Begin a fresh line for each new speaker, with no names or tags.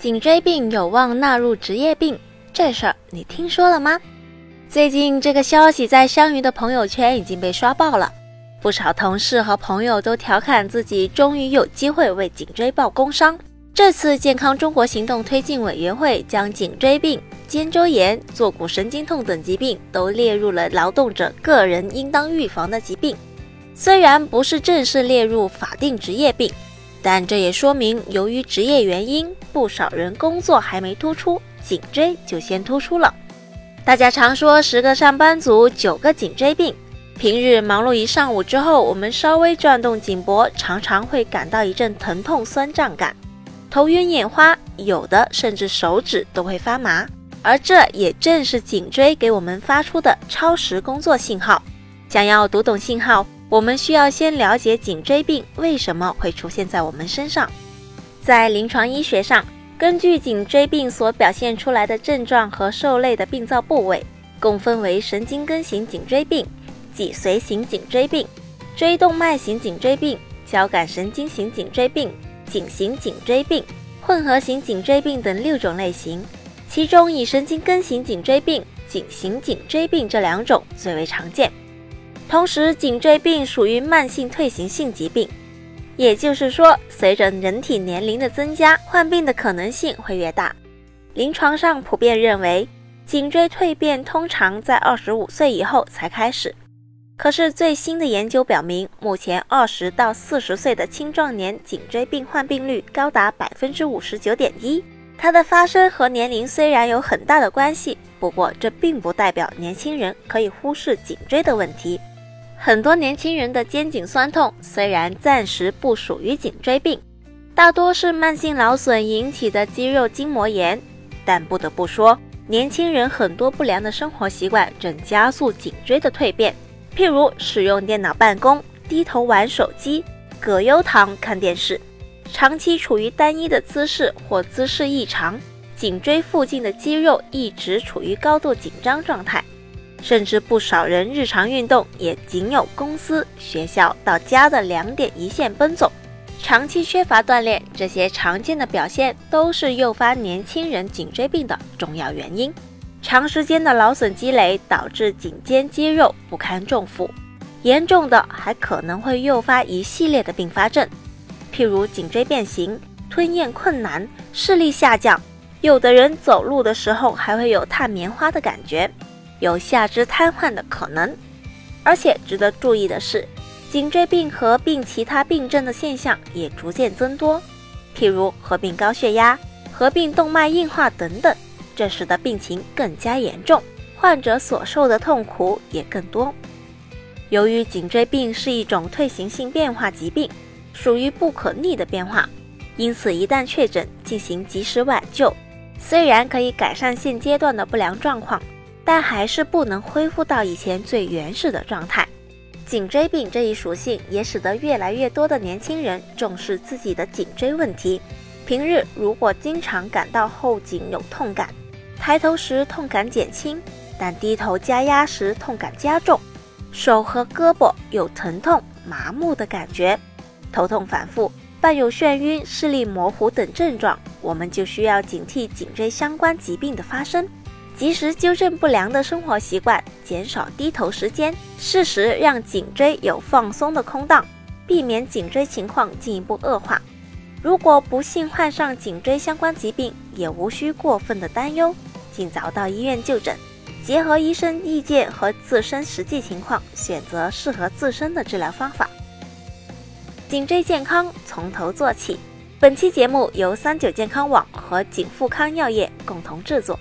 颈椎病有望纳入职业病，这事儿你听说了吗？最近这个消息在香鱼的朋友圈已经被刷爆了，不少同事和朋友都调侃自己终于有机会为颈椎报工伤。这次健康中国行动推进委员会将颈椎病、肩周炎、坐骨神经痛等疾病都列入了劳动者个人应当预防的疾病，虽然不是正式列入法定职业病。但这也说明，由于职业原因，不少人工作还没突出，颈椎就先突出了。大家常说十个上班族九个颈椎病，平日忙碌一上午之后，我们稍微转动颈脖，常常会感到一阵疼痛酸胀感，头晕眼花，有的甚至手指都会发麻。而这也正是颈椎给我们发出的超时工作信号。想要读懂信号。我们需要先了解颈椎病为什么会出现在我们身上。在临床医学上，根据颈椎病所表现出来的症状和受累的病灶部位，共分为神经根型颈椎病、脊髓型颈椎病、椎动脉型颈椎病、交感神经型颈椎病、颈型颈椎病、混合型颈椎病等六种类型。其中，以神经根型颈椎病、颈型颈椎病这两种最为常见。同时，颈椎病属于慢性退行性疾病，也就是说，随着人体年龄的增加，患病的可能性会越大。临床上普遍认为，颈椎蜕变通常在二十五岁以后才开始。可是，最新的研究表明，目前二十到四十岁的青壮年颈椎病患病率高达百分之五十九点一。它的发生和年龄虽然有很大的关系，不过这并不代表年轻人可以忽视颈椎的问题。很多年轻人的肩颈酸痛虽然暂时不属于颈椎病，大多是慢性劳损引起的肌肉筋膜炎。但不得不说，年轻人很多不良的生活习惯正加速颈椎的蜕变，譬如使用电脑办公、低头玩手机、葛优躺看电视、长期处于单一的姿势或姿势异常，颈椎附近的肌肉一直处于高度紧张状态。甚至不少人日常运动也仅有公司、学校到家的两点一线奔走，长期缺乏锻炼，这些常见的表现都是诱发年轻人颈椎病的重要原因。长时间的劳损积累导致颈肩肌肉不堪重负，严重的还可能会诱发一系列的并发症，譬如颈椎变形、吞咽困难、视力下降，有的人走路的时候还会有踏棉花的感觉。有下肢瘫痪的可能，而且值得注意的是，颈椎病合并其他病症的现象也逐渐增多，譬如合并高血压、合并动脉硬化等等，这使得病情更加严重，患者所受的痛苦也更多。由于颈椎病是一种退行性变化疾病，属于不可逆的变化，因此一旦确诊，进行及时挽救，虽然可以改善现阶段的不良状况。但还是不能恢复到以前最原始的状态。颈椎病这一属性也使得越来越多的年轻人重视自己的颈椎问题。平日如果经常感到后颈有痛感，抬头时痛感减轻，但低头加压时痛感加重，手和胳膊有疼痛、麻木的感觉，头痛反复，伴有眩晕、视力模糊等症状，我们就需要警惕颈椎相关疾病的发生。及时纠正不良的生活习惯，减少低头时间，适时让颈椎有放松的空档，避免颈椎情况进一步恶化。如果不幸患上颈椎相关疾病，也无需过分的担忧，尽早到医院就诊，结合医生意见和自身实际情况，选择适合自身的治疗方法。颈椎健康从头做起。本期节目由三九健康网和景富康药业共同制作。